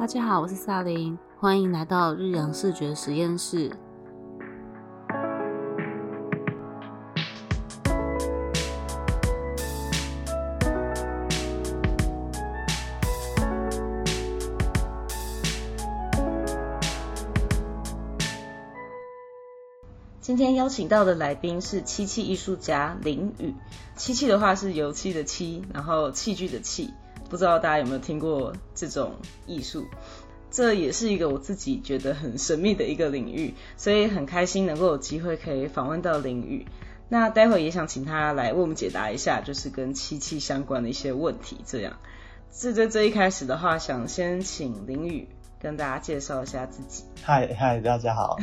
大家好，我是萨琳，欢迎来到日阳视觉实验室。今天邀请到的来宾是漆器艺术家林宇。漆器的话是油漆的漆，然后器具的器。不知道大家有没有听过这种艺术？这也是一个我自己觉得很神秘的一个领域，所以很开心能够有机会可以访问到林宇。那待会也想请他来为我们解答一下，就是跟漆器相关的一些问题。这样，这在这一开始的话，想先请林宇跟大家介绍一下自己。嗨嗨，大家好。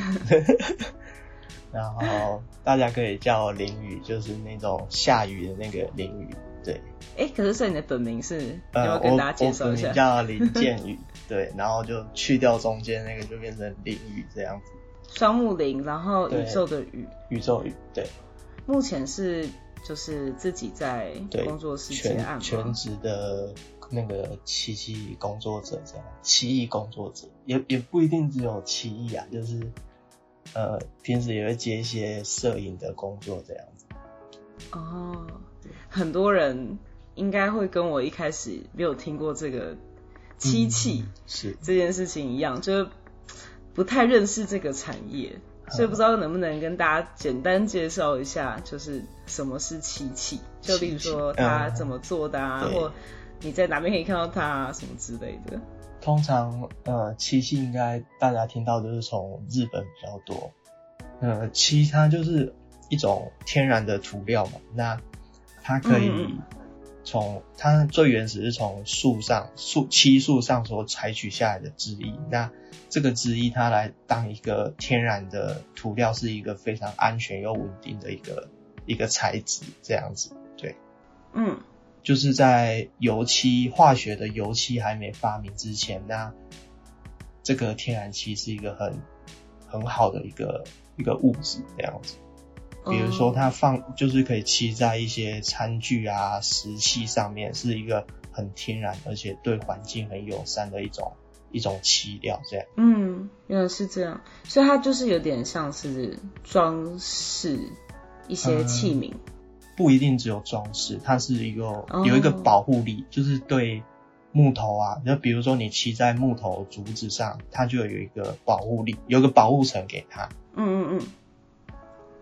然 后大家可以叫我淋雨，就是那种下雨的那个淋雨。对。哎，可是是你的本名是？要不要跟大家介绍一下？叫林建宇。对，然后就去掉中间那个，就变成淋雨这样子。双木林，然后宇宙的宇。宇宙宇，对。目前是就是自己在工作室接案全职的那个漆器工作者这样，漆艺工作者也也不一定只有漆艺啊，就是。呃，平时也会接一些摄影的工作这样子。哦，很多人应该会跟我一开始没有听过这个漆器是这件事情一样，就不太认识这个产业，所以不知道能不能跟大家简单介绍一下，就是什么是漆器，就比如说它怎么做的啊，或你在哪边可以看到它什么之类的。通常，呃，漆器应该大家听到都是从日本比较多。呃，漆它就是一种天然的涂料嘛，那它可以从它最原始是从树上树漆树上所采取下来的汁液，那这个汁液它来当一个天然的涂料，是一个非常安全又稳定的一个一个材质，这样子，对，嗯。就是在油漆化学的油漆还没发明之前，那这个天然漆是一个很很好的一个一个物质这样子。比如说它放就是可以漆在一些餐具啊、石器上面，是一个很天然而且对环境很友善的一种一种漆料这样。嗯，原来是这样，所以它就是有点像是装饰一些器皿。不一定只有装饰，它是一个有一个保护力，就是对木头啊，就比如说你骑在木头竹子上，它就有一个保护力，有个保护层给它。嗯嗯嗯。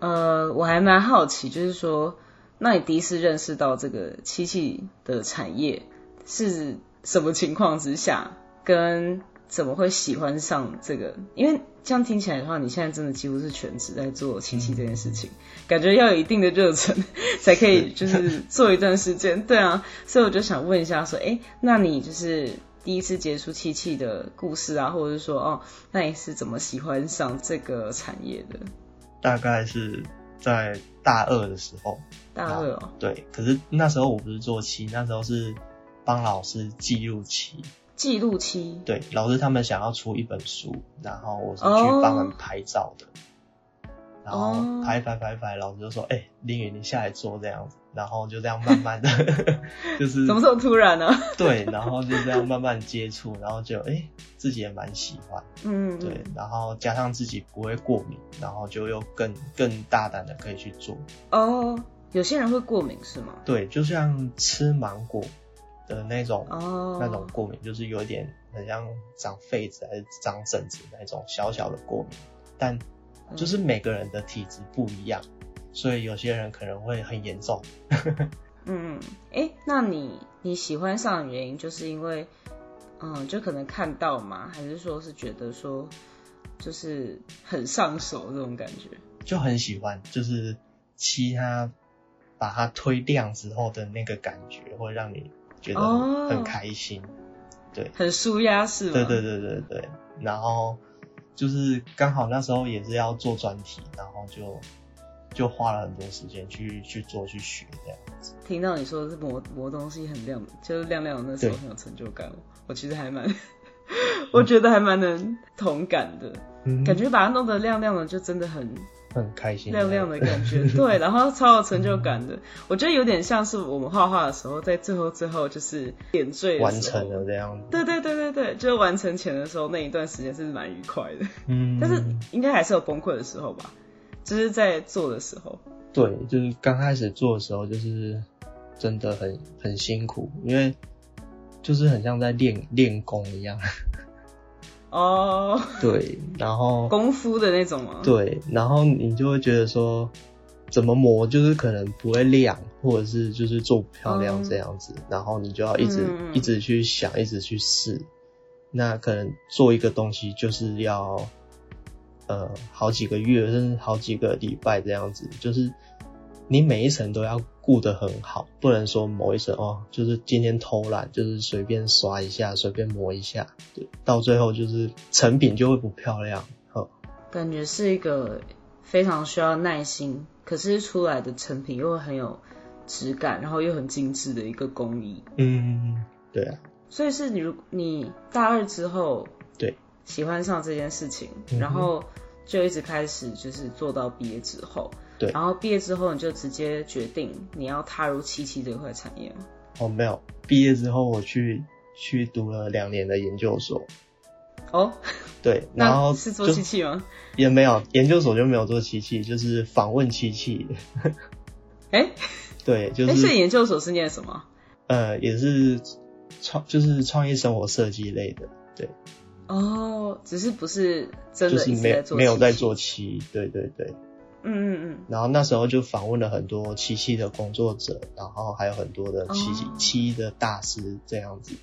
呃，我还蛮好奇，就是说，那你第一次认识到这个漆器的产业是什么情况之下，跟怎么会喜欢上这个？因为这样听起来的话，你现在真的几乎是全职在做漆器这件事情，感觉要有一定的热忱才可以，就是做一段时间。对啊，所以我就想问一下，说，哎，那你就是第一次接触漆器的故事啊，或者是说，哦，那你是怎么喜欢上这个产业的？大概是在大二的时候。大二哦。对，可是那时候我不是做期，那时候是帮老师记录期。记录期对老师他们想要出一本书，然后我是去帮他们拍照的，然后拍拍拍拍，老师就说：“哎，林宇，你下来做这样子。”然后就这样慢慢的，就是怎么这么突然呢？对，然后就这样慢慢接触，然后就哎自己也蛮喜欢，嗯，对，然后加上自己不会过敏，然后就又更更大胆的可以去做。哦，有些人会过敏是吗？对，就像吃芒果。的那种哦那种过敏，就是有点很像长痱子还是长疹子那种小小的过敏，但就是每个人的体质不一样，所以有些人可能会很严重。嗯，哎，那你你喜欢上的原因就是因为，嗯，就可能看到嘛，还是说是觉得说就是很上手这种感觉？就很喜欢，就是漆它把它推亮之后的那个感觉，会让你。觉得很开心，对，很舒压是吗？对对对对对。然后就是刚好那时候也是要做专题，然后就就花了很多时间去去做去学这样子。听到你说是磨磨东西很亮，就是亮亮的那时候很有成就感，我其实还蛮，我觉得还蛮能同感的，感觉把它弄得亮亮的就真的很。很开心，亮亮的感觉，对，然后超有成就感的。我觉得有点像是我们画画的时候，在最后最后就是点缀完成了这样。对对对对对，就是完成前的时候那一段时间是蛮愉快的，嗯，但是应该还是有崩溃的时候吧，就是在做的时候。对，就是刚开始做的时候，就是真的很很辛苦，因为就是很像在练练功一样。哦，对，然后 功夫的那种吗？对，然后你就会觉得说，怎么磨就是可能不会亮，或者是就是做不漂亮这样子，然后你就要一直、嗯一直去想，一直去试。那可能做一个东西就是要呃好几个月，甚至好几个礼拜这样子，就是你每一层都要顾得很好，不能说某一层哦，就是今天偷懒，就是随便刷一下，随便磨一下，对，到最后就是成品就会不漂亮。呵感觉是一个非常需要耐心，可是出来的成品又会很有质感，然后又很精致的一个工艺。嗯，对啊，所以是你如你大二之后对，喜欢上这件事情，然后就一直开始就是做到毕业之后，对然后毕业之后你就直接决定你要踏入漆器这块产业吗？哦，没有，毕业之后我去去读了两年的研究所，哦，对，然后是做就漆器吗？也没有，研究所就没有做漆器，就是访问漆器，哎、对，就哎、所以是研究所是念什么？呃，也是创就是创业生活设计类的，对，哦，只是不是真的是没有在做没有在做漆，对对对。嗯嗯嗯，然后那时候就访问了很多漆器的工作者，然后还有很多的漆哦。漆的大师这样子，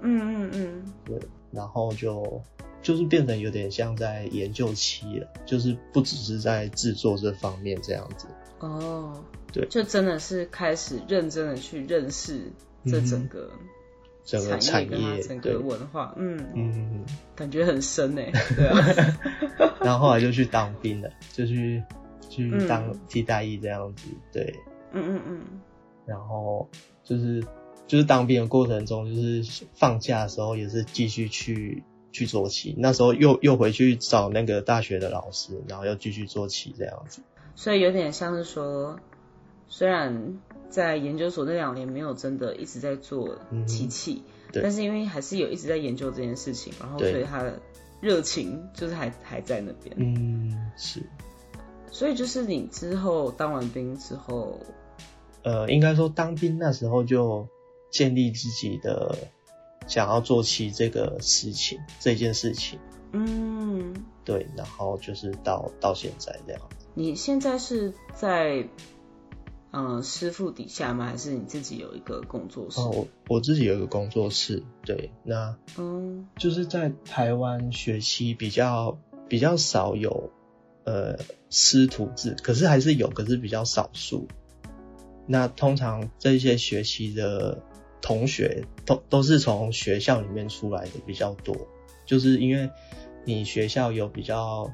嗯嗯嗯，对，然后就就是变成有点像在研究漆了，就是不只是在制作这方面这样子。哦，对。就真的是开始认真的去认识这整个嗯。整个产业整个文化，嗯，嗯，感觉很深呢，对啊，然后后来就去当兵了，就去去嗯。当替代役这样子，对，嗯嗯嗯，然后就是就是当兵的过程中，就是放假的时候也是继续去去做棋，那时候又又回去找那个大学的老师，然后又继续做棋这样子。所以有点像是说，虽然在研究所那两年没有真的一直在做嗯机器，对但是因为还是有一直在研究这件事情，然后所以他的热情就是还还在那边，嗯，是，所以就是你之后当完兵之后，呃，应该说当兵那时候就建立自己的想要做起这个事情这件事情，嗯，对，然后就是到到现在这样。你现在是在嗯、呃师傅底下吗？还是你自己有一个工作室？哦，我我自己有一个工作室，对，那嗯就是在台湾学期比较比较少有呃师徒制，可是还是有，可是比较少数。那通常这些学习的同学都都是从学校里面出来的比较多，就是因为你学校有比较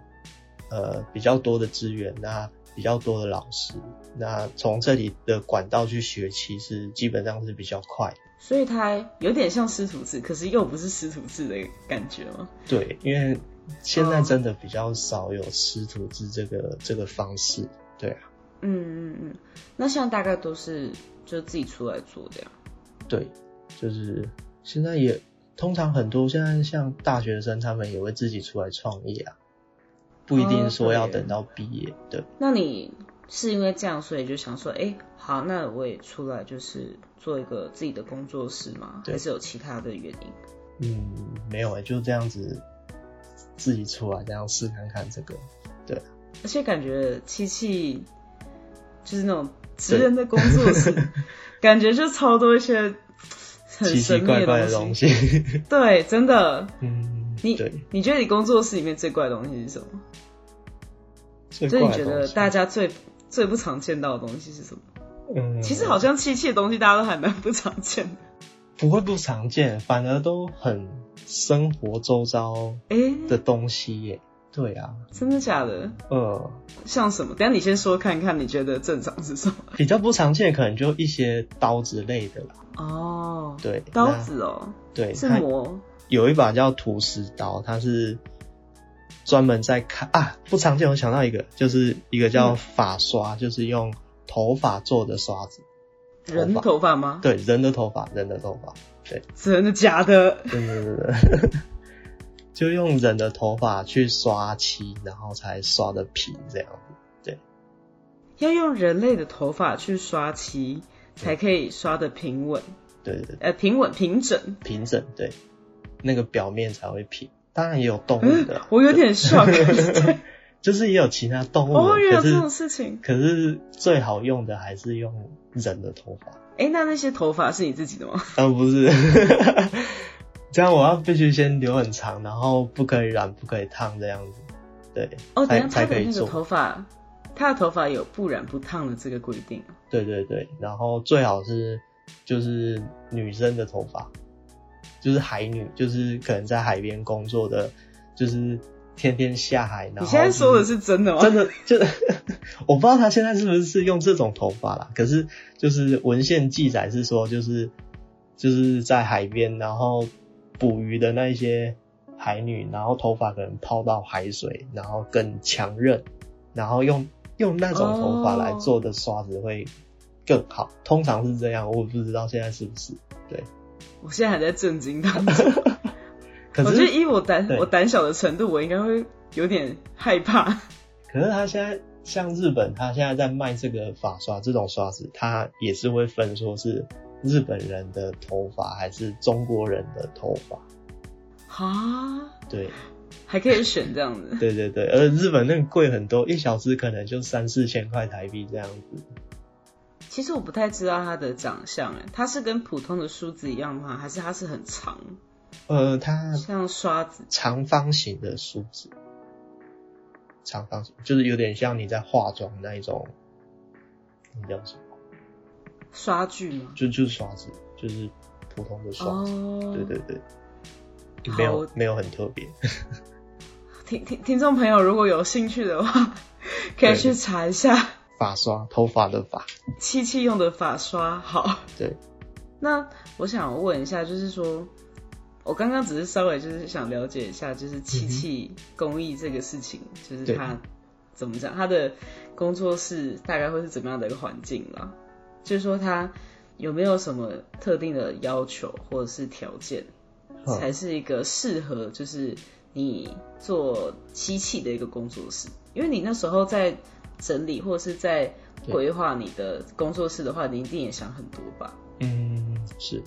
呃比较多的资源，那比较多的老师，那从这里的管道去学，其实基本上是比较快的。所以它有点像师徒制，可是又不是师徒制的感觉吗？对，因为现在哦真的比较少有师徒制这个、这个方式。对啊，嗯嗯嗯，那像大概都是就自己出来做这样。对，就是现在也通常很多现在像大学生他们也会自己出来创业啊，不一定说要等到毕业。对，那你是因为这样，所以就想说，哎、好，那我也出来就是做一个自己的工作室吗？对还是有其他的原因？嗯，没有哎、就这样子自己出来这样试看看这个。对啊，而且感觉七七就是那种职人的工作室，感觉就超多一些很奇奇神秘怪怪的东东。西。对，真的。嗯，你对，你觉得你工作室里面最怪的东西是什么？最就是你觉得大家最最不常见到的东西是什么？嗯，其实好像漆器的东西大家都还蛮不常见的。不会不常见，反而都很生活周遭诶、的东西耶。对啊，真的假的？呃，像什么？等下你先说看看，你觉得正常是什么？比较不常见，可能就一些刀子类的啦。哦，对，刀子哦，对，是它磨有一把叫土石刀，它是专门在砍啊，不常见。我想到一个，就是一个叫嗯发刷，就是用头发做的刷子。人的头发吗？对，人的头发，人的头发，对，真的假的？对对对对，就用人的头发去刷漆，然后才刷的平这样子。对，要用人类的头发去刷漆，才可以刷的平稳。对对对，呃，平稳平整。平整，对，那个表面才会平。当然也有动物的，我有点 shock。就是也有其他动物的，哦，原来有这种事情。可是最好用的还是用人的头发。哎、那那些头发是你自己的吗？啊不是，这样我要必须先留很长，然后不可以染，不可以烫这样子，对，哦，等下他的那个。头发，他的头发有不染不烫的这个规定。对对对，然后最好是就是女生的头发，就是海女，就是可能在海边工作的，就是天天下海，你现在说的是真的吗？真的，就 我不知道他现在是不是是用这种头发啦，可是就是文献记载是说，就是就是在海边，然后捕鱼的那一些海女，然后头发可能泡到海水，然后更强韧，然后用用那种头发来做的刷子会更好，通常是这样，我不知道现在是不是对，我现在还在震惊当中。可我觉得是以我胆我胆小的程度，我应该会有点害怕。可是他现在像日本，他现在在卖这个发刷这种刷子，他也是会分说是日本人的头发还是中国人的头发。啊，对还可以选这样子。对对对，而日本那个贵很多，一小支可能就三四千块台币这样子。其实我不太知道他的长相，哎，他是跟普通的梳子一样吗？还是他是很长，呃，它像刷子？长方形的梳子，长方形就是有点像你在化妆那一种，那叫什么？刷具吗？就就是刷子，就是普通的刷子。哦，对对对，没有没有很特别。听听听众朋友如果有兴趣的话，可以去查一下发刷，头发的发。七七用的发刷。好，对，那我想问一下，就是说，我刚刚只是稍微就是想了解一下，就是漆器工艺这个事情，就是对它怎么讲，他的工作室大概会是怎么样的一个环境啦？就是说，他有没有什么特定的要求或者是条件，嗯才是一个适合就是你做漆器的一个工作室？因为你那时候在整理或者是在对规划你的工作室的话，你一定也想很多吧？嗯，是。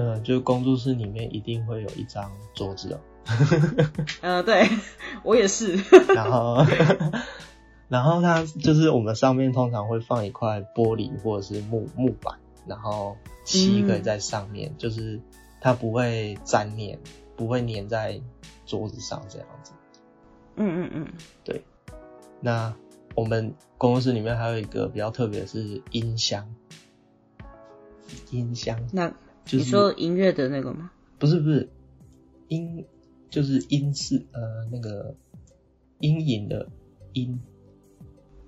呃，就工作室里面一定会有一张桌子哦，呃，对我也是。然后，然后它就是我们上面通常会放一块玻璃或者是木木板，然后漆可以在上面，就是它不会粘黏，不会粘在桌子上这样子。嗯嗯嗯，对那我们工作室里面还有一个比较特别的是音箱，音箱那就是你说音乐的那个吗？不是不是音，就是音是呃那个阴影的阴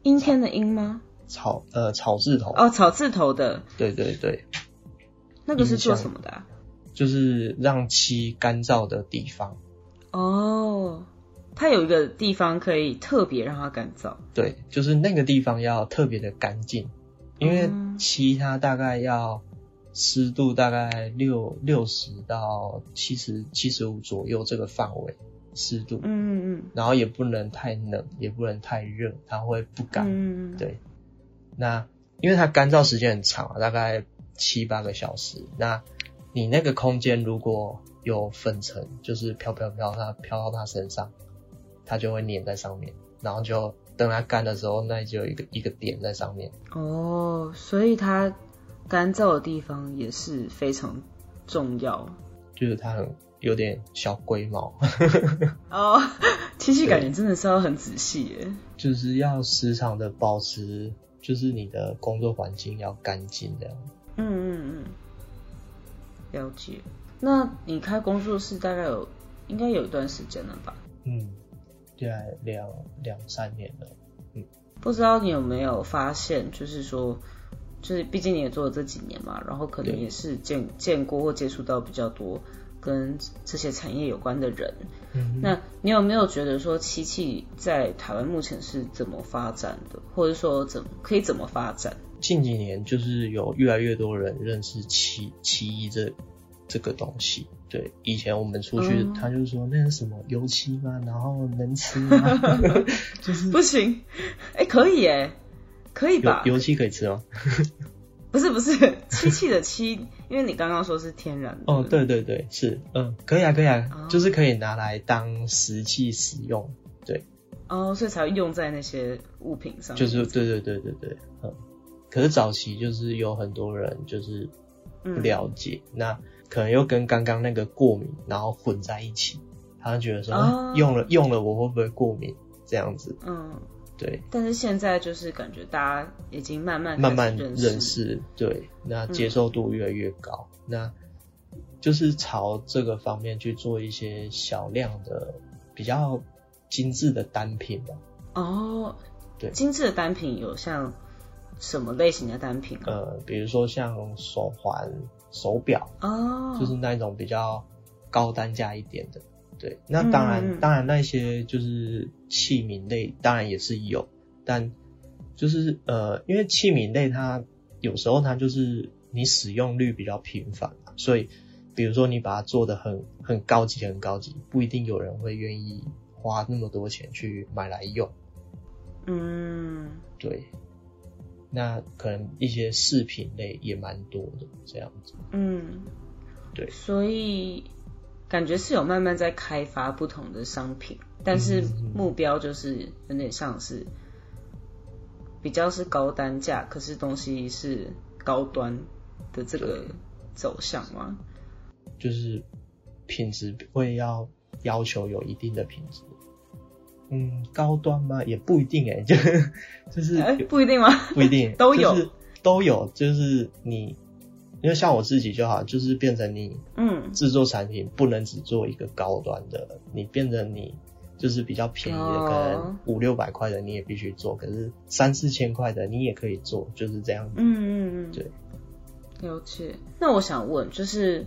阴天的阴吗？草呃草字头，哦，草字头的对对对，那个是做什么的、啊？就是让漆干燥的地方。哦，它有一个地方可以特别让它干燥。对，就是那个地方要特别的干净，因为嗯漆它大概要湿度大概六六十到七十七十五左右这个范围湿度，嗯嗯然后也不能太冷，也不能太热，它会不嗯干。嗯，对，那因为它干燥时间很长啊，大概七八个小时。那你那个空间如果有粉尘，就是飘飘飘，它飘到它身上，它就会粘在上面，然后就等它干的时候，那就有一个一个点在上面。哦，所以它干燥的地方也是非常重要。就是它很有点小龟毛，哦，漆器感觉真的是要很仔细耶。就是要时常的保持，就是你的工作环境要干净这样。嗯嗯嗯，了解。那你开工作室大概有应该有一段时间了吧？嗯，对啊，两两三年了。嗯不知道你有没有发现，就是说，就是毕竟你也做了这几年嘛，然后可能也是见见过或接触到比较多跟这些产业有关的人。嗯，那你有没有觉得说漆器在台湾目前是怎么发展的，或者说怎可以怎么发展？近几年就是有越来越多人认识漆漆艺这这个东西。对，以前我们出去，嗯他就说那是什么油漆吗？然后能吃吗？就是不行，哎、可以哎，可以吧？油漆可以吃哦？不 是不是，漆器 的漆，因为你刚刚说是天然的。哦，对对对，是，嗯，可以啊，可以啊，哦就是可以拿来当石器使用。对，哦，所以才会用在那些物品上。就是对对对对对，嗯。可是早期就是有很多人就是不嗯了解，那可能又跟刚刚那个过敏，然后混在一起，他就觉得说、用了用了我会不会过敏这样子？嗯，对，但是现在就是感觉大家已经慢慢慢慢认认识，对，那接受度越来越高，那就是朝这个方面去做一些小量的比较精致的单品吧。哦，对精致的单品有像什么类型的单品啊？呃，比如说像手环、手表，哦，就是那种比较高单价一点的。对，那当然，当然那些就是器皿类，当然也是有，但就是呃，因为器皿类它有时候它就是你使用率比较频繁嘛，所以比如说你把它做的很很高级、很高级，不一定有人会愿意花那么多钱去买来用。嗯，对，那可能一些饰品类也蛮多的这样子。嗯，对。所以感觉是有慢慢在开发不同的商品，但是目标就是有点像是比较是高单价，可是东西是高端的这个走向吗？就是品质会要要求有一定的品质。嗯，高端吗？也不一定哎、就就是哎、不一定吗？不一定 都有就是都有，就是你，因为像我自己就好，就是变成你嗯，制作产品不能只做一个高端的，你变成你就是比较便宜的，哦可能五六百块的你也必须做，可是三四千块的你也可以做，就是这样子。嗯嗯嗯，对，了解。那我想问，就是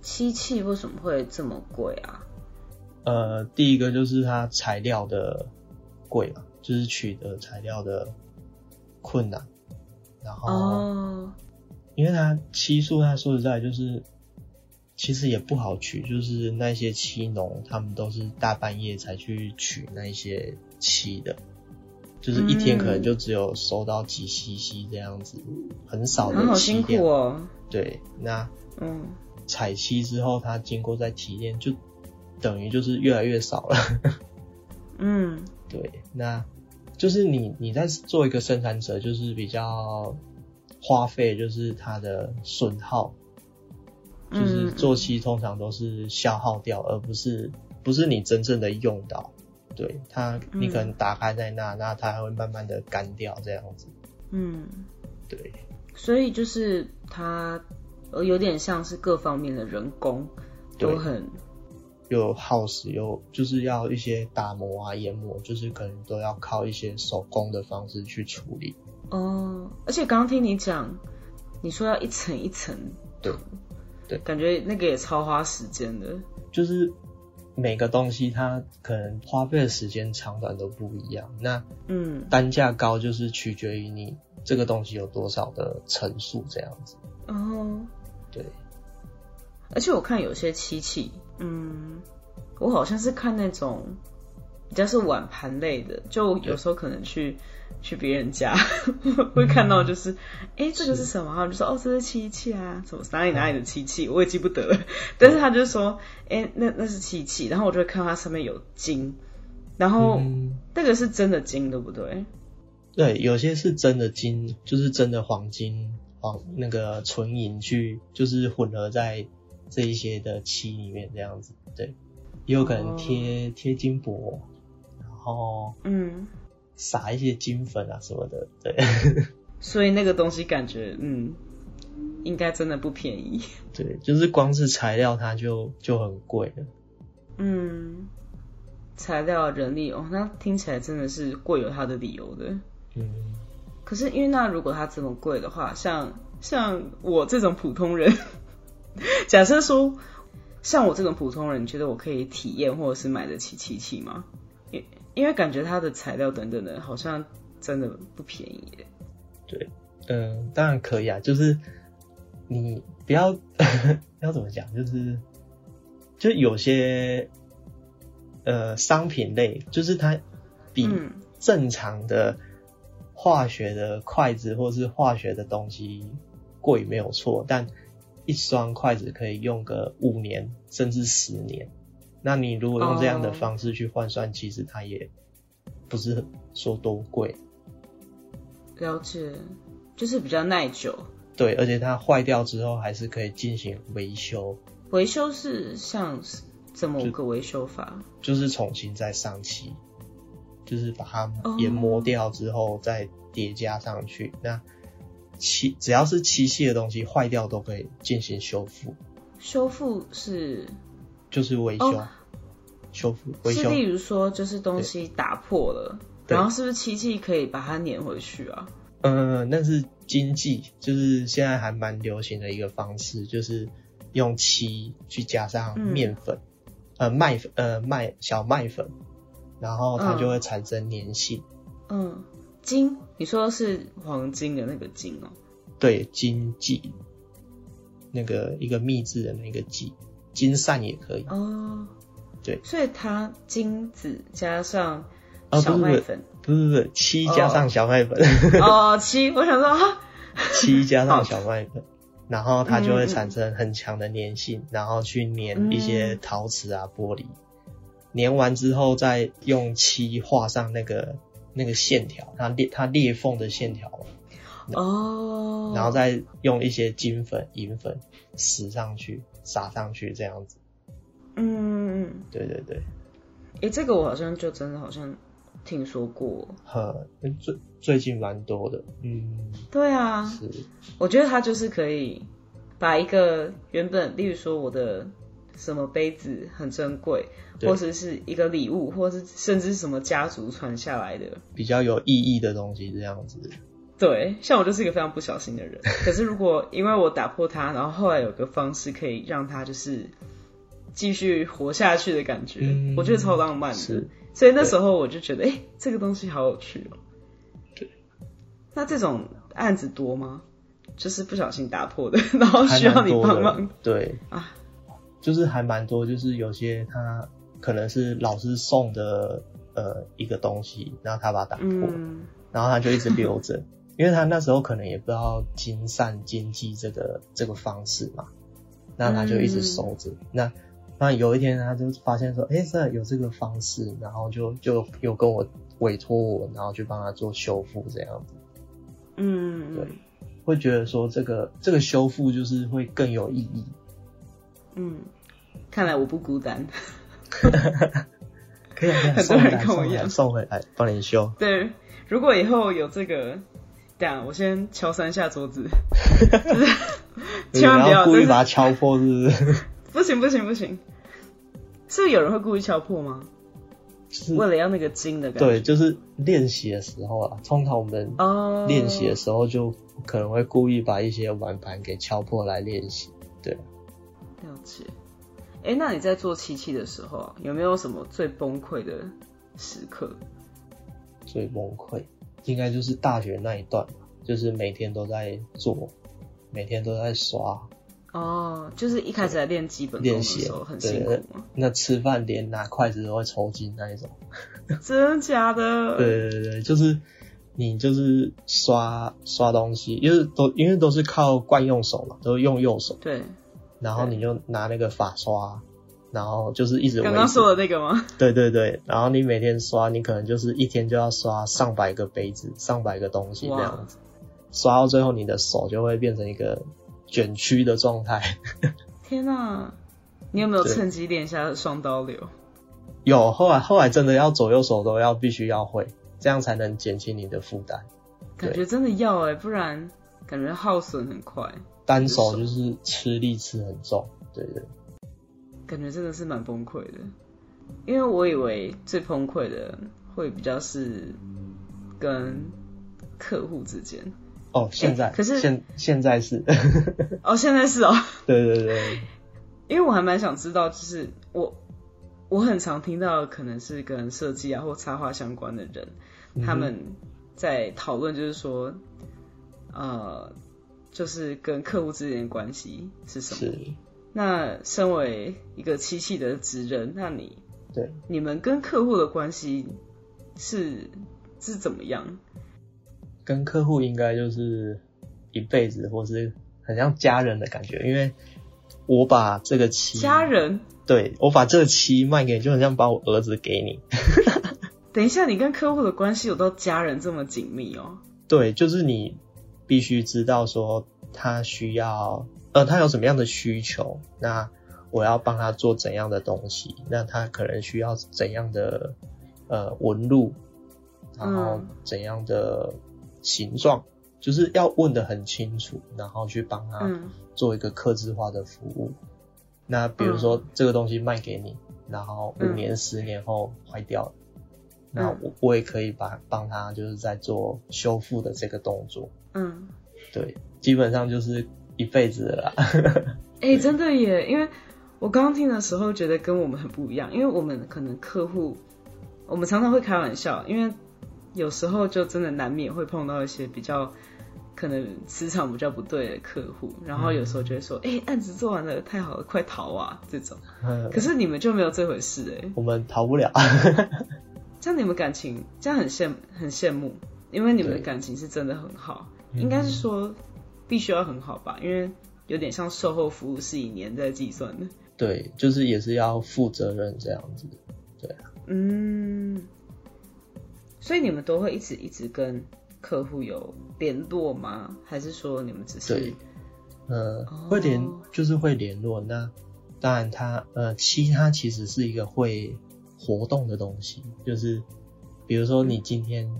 漆器为什么会这么贵啊？呃，第一个就是它材料的贵嘛，就是取得材料的困难，然后哦，因为它漆树，它说实在就是其实也不好取，就是那些漆农他们都是大半夜才去取那些漆的，就是一天可能就只有收到几 CC 这样子，很少的漆辛苦。哦。对，那嗯，采漆之后，它经过再提炼，就等于就是越来越少了。嗯，对，那就是你你在做一个生产者，就是比较花费，就是它的损耗，就是嗯做漆通常都是消耗掉，而不是不是你真正的用到。对它，你可能打开在那，那它还会慢慢的干掉这样子。嗯，对，所以就是它呃有点像是各方面的人工都很又耗时又就是要一些打磨啊、研磨，就是可能都要靠一些手工的方式去处理。哦，而且刚刚听你讲，你说要一层一层对涂，对感觉那个也超花时间的。就是每个东西它可能花费的时间长短都不一样，那嗯单价高就是取决于你这个东西有多少的层数这样子。哦，对，而且我看有些漆器，嗯，我好像是看那种比较是碗盘类的，就有时候可能去去别人家会看到，就是哎、诶这个是。什么？然后就说哦这是漆器啊，什么哪里哪里的漆器，我也记不得了。但是他就说哎、诶那那是漆器，然后我就会看到它上面有金，然后嗯，那个是真的金对不对？对，有些是真的金，就是真的黄金、黄那个纯银去，就是混合在这一些的漆里面这样子。对，也有可能贴贴、金箔，然后嗯，撒一些金粉啊什么的。对，所以那个东西感觉嗯应该真的不便宜。对，就是光是材料它就就很贵了。嗯，材料、人力哦，那听起来真的是贵有它的理由的。嗯，可是因为那如果它这么贵的话，像像我这种普通人，假设说像我这种普通人，你觉得我可以体验或者是买得起漆器吗？因因为感觉它的材料等等的，好像真的不便宜。对，嗯，当然可以啊，就是你不要 要怎么讲，就是就有些呃商品类，就是它比正常的化学的筷子或是化学的东西贵没有错，但一双筷子可以用个五年甚至十年。那你如果用这样的哦方式去换算，其实它也不是说多贵。了解，就是比较耐久。对，而且它坏掉之后还是可以进行维修，维修是像是怎么个维修法？就是重新再上漆，就是把它哦研磨掉之后再叠加上去。那漆只要是漆器的东西坏掉都可以进行修复，修复是就是维修、哦修复、维修。是例如说，就是东西打破了，然后是不是漆器可以把它粘回去啊？嗯，那是经济，就是现在还蛮流行的一个方式，就是用漆去加上嗯面粉，呃麦粉呃麦小麦粉，然后它嗯就会产生粘性。嗯，金，你说的是黄金的那个金哦、对，金记，那个一个密字的那个记，金扇也可以。哦，对。所以它金子加上哦小不是不是麦粉，不是不是，七加上小麦粉，哦，七，我想说啊，漆加上小麦粉，然后它就会产生很强的粘性，然后去粘一些嗯陶瓷啊、玻璃。粘完之后，再用漆画上那个那个线条，它裂它裂缝的线条，哦，然后再用一些金粉、银粉撕上去、撒上去，这样子。嗯，嗯对对对。诶，这个我好像就真的好像听说过，呵，最最近蛮多的，嗯，对啊，是，我觉得它就是可以把一个原本，例如说我的什么杯子很珍贵，或者是一个礼物，或是甚至是什么家族传下来的。比较有意义的东西这样子。对，像我就是一个非常不小心的人。可是如果因为我打破它，然后后来有个方式可以让它就是继续活下去的感觉，嗯我觉得超浪漫的。是，所以那时候我就觉得，哎、这个东西好有趣哦、对。那这种案子多吗？就是不小心打破的，然后需要你帮忙。对，啊，就是还蛮多，就是有些他可能是老师送的呃一个东西，然后他把它打破，嗯，然后他就一直留着，因为他那时候可能也不知道金善经济这个这个方式嘛，那他就一直收着。那那有一天他就发现说，哎、这有这个方式，然后就就有跟我委托我，然后去帮他做修复这样子。嗯，对会觉得说这个这个修复就是会更有意义。嗯，看来我不孤单。可以很多人跟我一样送回来，帮你修。对，如果以后有这个，这样我先敲三下桌子，就是千万不要，故意把它敲破，是不是？不行不行不行，是不是有人会故意敲破吗？就是为了要那个金的感觉。对，就是练习的时候啊，通常我们哦，练习的时候就可能会故意把一些碗盘给敲破来练习。对，了解。哎、那你在做漆器的时候啊，有没有什么最崩溃的时刻？最崩溃应该就是大学那一段吧，就是每天都在做，每天都在刷哦，就是一开始在练基本练习时候，很对辛苦吗？那吃饭连拿筷子都会抽筋那一种。真的假的？对对对，就是你就是刷刷东西，因为都因为都是靠惯用手嘛，都是用右手，对，然后你就拿那个法刷，然后就是一直刚刚说的那个吗？对对对，然后你每天刷，你可能就是一天就要刷上百个杯子、上百个东西这样子，刷到最后你的手就会变成一个卷曲的状态。天哪、你有没有趁机练一下双刀流？有后来后来真的要左右手都要必须要会，这样才能减轻你的负担。感觉真的要哎、不然感觉耗损很快，单手就是吃力吃很重，对对。感觉真的是蛮崩溃的。因为我以为最崩溃的会比较是跟客户之间，哦，现在、可是现现在是，哦，现在是哦，对对对，因为我还蛮想知道，就是我我很常听到，可能是跟设计啊或插画相关的人，他们在讨论，就是说，呃，就是跟客户之间的关系是什么？是，那身为一个漆器的职人，那你对，你们跟客户的关系是是怎么样？跟客户应该就是一辈子，或是很像家人的感觉，因为我把这个漆，家人，对我把这个漆卖给你，就很像把我儿子给你。等一下，你跟客户的关系有到家人这么紧密哦？对，就是你必须知道说他需要，呃，他有什么样的需求，那我要帮他做怎样的东西，那他可能需要怎样的呃纹路，然后嗯。怎样的形状，就是要问的很清楚，然后去帮他嗯。做一个客制化的服务。那比如说这个东西卖给你，然后五嗯。年、十年后坏掉了，那嗯。我我也可以把帮他就是在做修复的这个动作。嗯，对，基本上就是一辈子了啦。哎、真的耶！因为我刚刚听的时候觉得跟我们很不一样，因为我们可能客户，我们常常会开玩笑，因为有时候就真的难免会碰到一些比较可能磁场比较不对的客户，然后有时候就会说，哎、案子做完了，太好了，快逃啊这种。可是你们就没有这回事哎，我们逃不了。这样你们感情这样很羡很羡慕，因为你们的感情是真的很好，嗯应该是说必须要很好吧，因为有点像售后服务是以年在计算的。对，就是也是要负责任这样子。对嗯，所以你们都会一直一直跟客户有联络吗？还是说你们只是对呃，哦会联就是会联络。那当然它，呃，漆它其实是一个会活动的东西，就是比如说你今天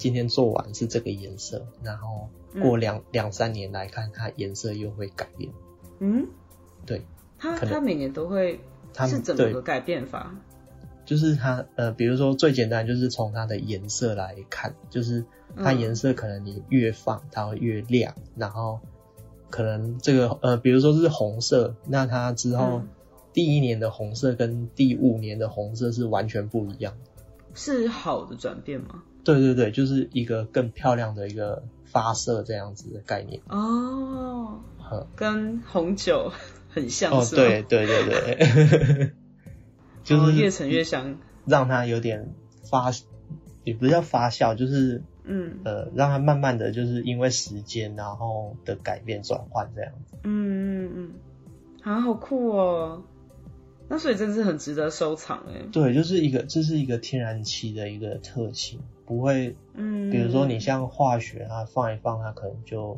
今天做完是这个颜色，然后过两两三年来看，它颜色又会改变。嗯？对，它它每年都会它是怎么个改变法？就是它呃，比如说最简单就是从它的颜色来看，就是它嗯颜色可能你越放它会越亮，然后可能这个呃，比如说是红色，那它之后嗯第一年的红色跟第五年的红色是完全不一样的。是好的转变吗？对对对，就是一个更漂亮的一个发色这样子的概念。哦，嗯跟红酒 很像哦，是吗？对对对对，就是哦越陈越香。让它有点发，也不是叫发酵，就是嗯呃，让它慢慢的就是因为时间然后的改变转换这样子。嗯嗯嗯，啊，好酷哦！那所以真是很值得收藏哎。对，就是一个这是一个天然气的一个特性，不会，嗯，比如说你像化学啊，放一放它可能就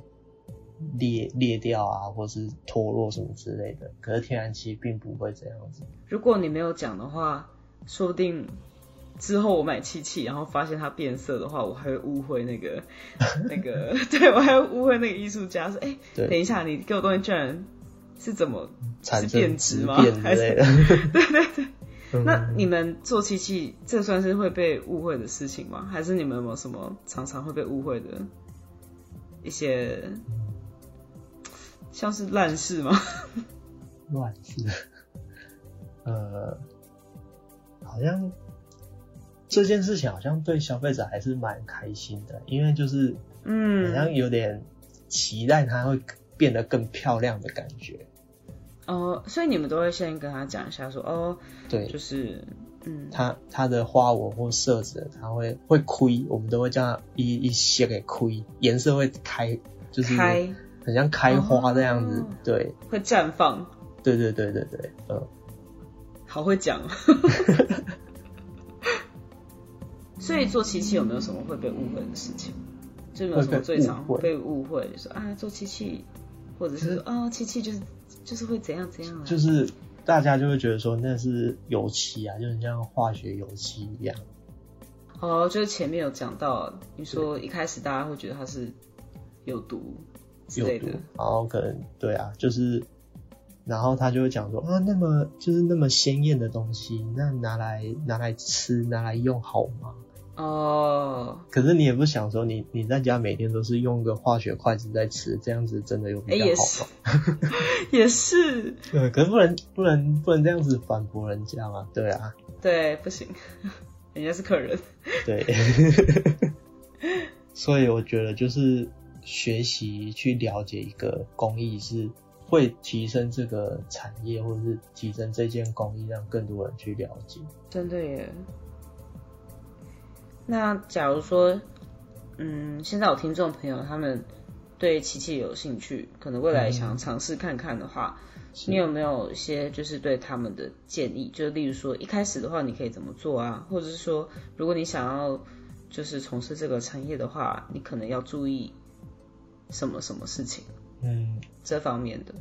裂裂掉啊，或是脱落什么之类的。可是天然气并不会这样子。如果你没有讲的话，说不定之后我买漆器，然后发现它变色的话，我还会误会那个 那个，对我还会误会那个艺术家说，哎、对等一下，你给我东西居然是怎么产是变生质质吗？变之类的。对对对。嗯那你们做漆器，这算是会被误会的事情吗？还是你们有没有什么常常会被误会的一些，像是烂事吗？乱事，呃，好像这件事情好像对消费者还是蛮开心的，因为就是嗯好像嗯，有点期待它会变得更漂亮的感觉。哦，所以你们都会先跟他讲一下说，哦，对，就是，嗯，他他的花纹或色泽，他会会亏，我们都会叫他一一些给亏，颜色会开，就是开很像开花这样子。哦对，会绽放，对对对对对，嗯。好会讲。所以做漆器有没有什么会被误会的事情？就有没有什么最常会被误会，说啊做漆器，或者是说啊漆器就是就是会怎样怎样啊？就是大家就会觉得说那是油漆啊，就很像化学油漆一样。哦，就是前面有讲到，你说一开始大家会觉得它是有毒之有毒类的，，然后可能对啊，就是，然后他就会讲说啊，那么就是那么鲜艳的东西，那拿来拿来吃拿来用好吗？哦，可是你也不想说你你在家每天都是用个化学筷子在吃，这样子真的有比较好吗？也是，对，可是不能不能不能这样子反驳人家嘛，对啊，对，不行，人家是客人。对，所以我觉得就是学习去了解一个工艺是会提升这个产业，或者是提升这件工艺，让更多人去了解。真的耶。那假如说，嗯，现在有听众朋友他们对漆器有兴趣，可能未来想尝试看看的话，你有没有一些就是对他们的建议？就例如说，一开始的话你可以怎么做啊？或者是说，如果你想要就是从事这个产业的话，你可能要注意什么什么事情？嗯，这方面的。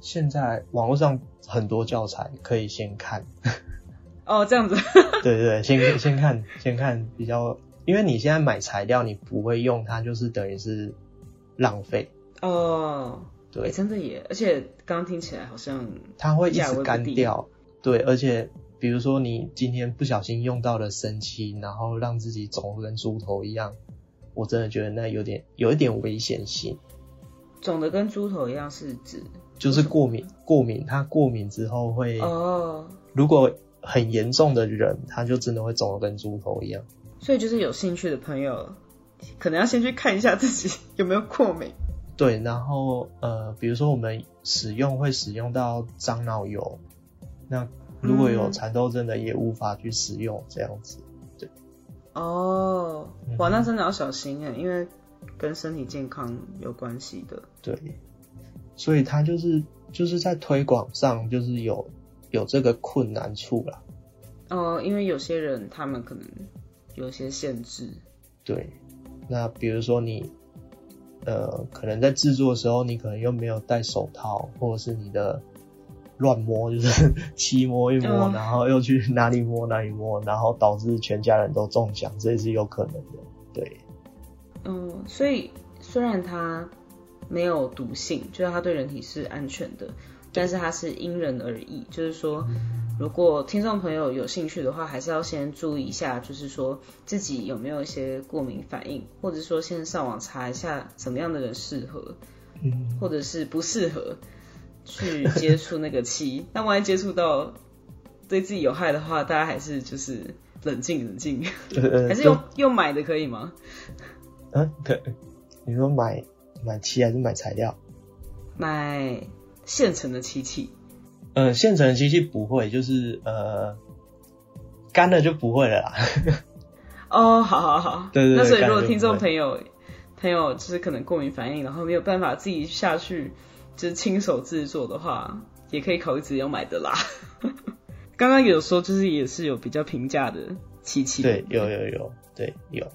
现在网络上很多教材可以先看。哦，这样子。对对，先先看先看比较，因为你现在买材料你不会用它，就是等于是浪费。哦，对，真的耶，而且刚刚听起来好像它会一直干掉。对，而且比如说你今天不小心用到了生漆，然后让自己肿跟猪头一样，我真的觉得那有点有一点危险性。肿的跟猪头一样是指？就是过敏，过敏，它过敏之后会哦，如果。很严重的人，他就真的会肿得跟猪头一样。所以就是有兴趣的朋友，可能要先去看一下自己 有没有过敏。对，然后呃，比如说我们使用会使用到樟脑油，那如果有蚕豆症的也无法去使用这样子。对。哦，哇，那真的要小心哎，因为跟身体健康有关系的。对。所以他就是就是在推广上就是有。有这个困难处了，哦，因为有些人他们可能有些限制。对，那比如说你，呃，可能在制作的时候，你可能又没有戴手套，或者是你的乱摸，就是七摸一摸，然后又去哪里摸哪里摸，然后导致全家人都中奖，这也是有可能的。对，嗯，所以虽然它没有毒性，就是它对人体是安全的。但是它是因人而异，就是说，如果听众朋友有兴趣的话，还是要先注意一下，就是说自己有没有一些过敏反应，或者说先上网查一下什么样的人适合，或者是不适合去接触那个漆。那万一接触到对自己有害的话，大家还是就是冷静冷静，还是用用买的可以吗？嗯，可你说买买漆还是买材料？买。现成的漆器，嗯，现成的漆器不会，就是呃，干了就不会了啦。哦，好好好，对对。那所以如果听众朋友朋友就是可能过敏反应，然后没有办法自己下去就是亲手制作的话，也可以考虑直接买的啦。刚刚有说就是也是有比较平价的漆器，对，有有有，对有。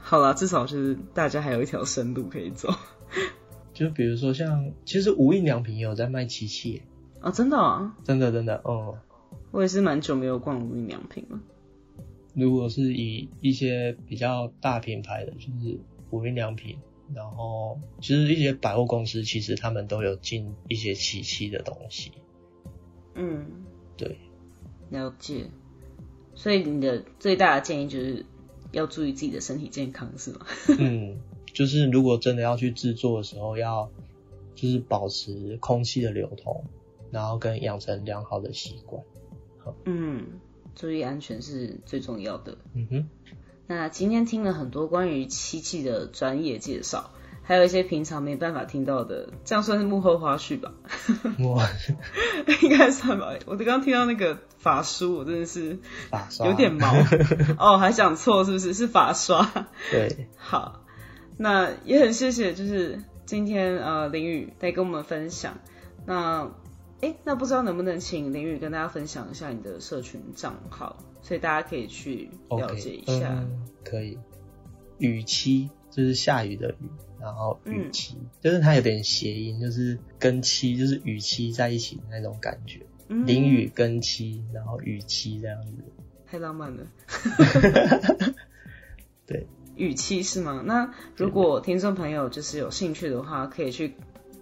好啦，至少就是大家还有一条生路可以走。就比如说像，其实无印良品也有在卖漆器，啊，真的啊，真的真的，哦，我也是蛮久没有逛无印良品了。如果是以一些比较大品牌的，就是无印良品，然后其实一些百货公司，其实他们都有进一些漆器的东西。嗯，对，了解。所以你的最大的建议就是要注意自己的身体健康，是吗？嗯。就是如果真的要去制作的时候，要就是保持空气的流通，然后跟养成良好的习惯。嗯，注意安全是最重要的。嗯哼。那今天听了很多关于漆器的专业介绍，还有一些平常没办法听到的，这样算是幕后花絮吧？幕后 应该算吧。我刚刚听到那个法书，我真的是有点毛 哦，还讲错是不是？是法刷。对。好。那也很谢谢，就是今天呃林宇来跟我们分享。那哎，那不知道能不能请林宇跟大家分享一下你的社群账号，所以大家可以去了解一下。可以，雨期就是下雨的雨，然后雨期就是它有点谐音，就是跟期就是雨期在一起的那种感觉。嗯淋雨跟期，然后雨期这样子，太浪漫了。对。语期是吗？那如果听众朋友就是有兴趣的话，可以去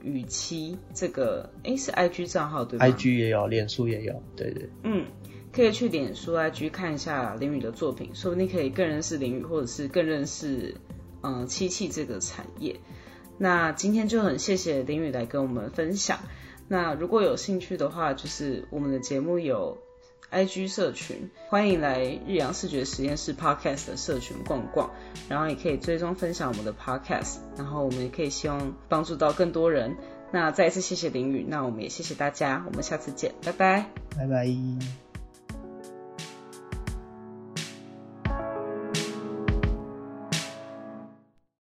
语期这个，哎，是 I G 账号对吧？I G 也有，脸书也有，对对。嗯，可以去脸书 IG 看一下林宇的作品，说不定可以更认识林宇，或者是更认识嗯漆器这个产业。那今天就很谢谢林宇来跟我们分享。那如果有兴趣的话，就是我们的节目有 IG 社群，欢迎来日阳视觉实验室 Podcast 的社群逛逛，然后也可以追踪分享我们的 Podcast，然后我们也可以希望帮助到更多人。那再一次谢谢林宇，那我们也谢谢大家，我们下次见，拜拜，拜拜。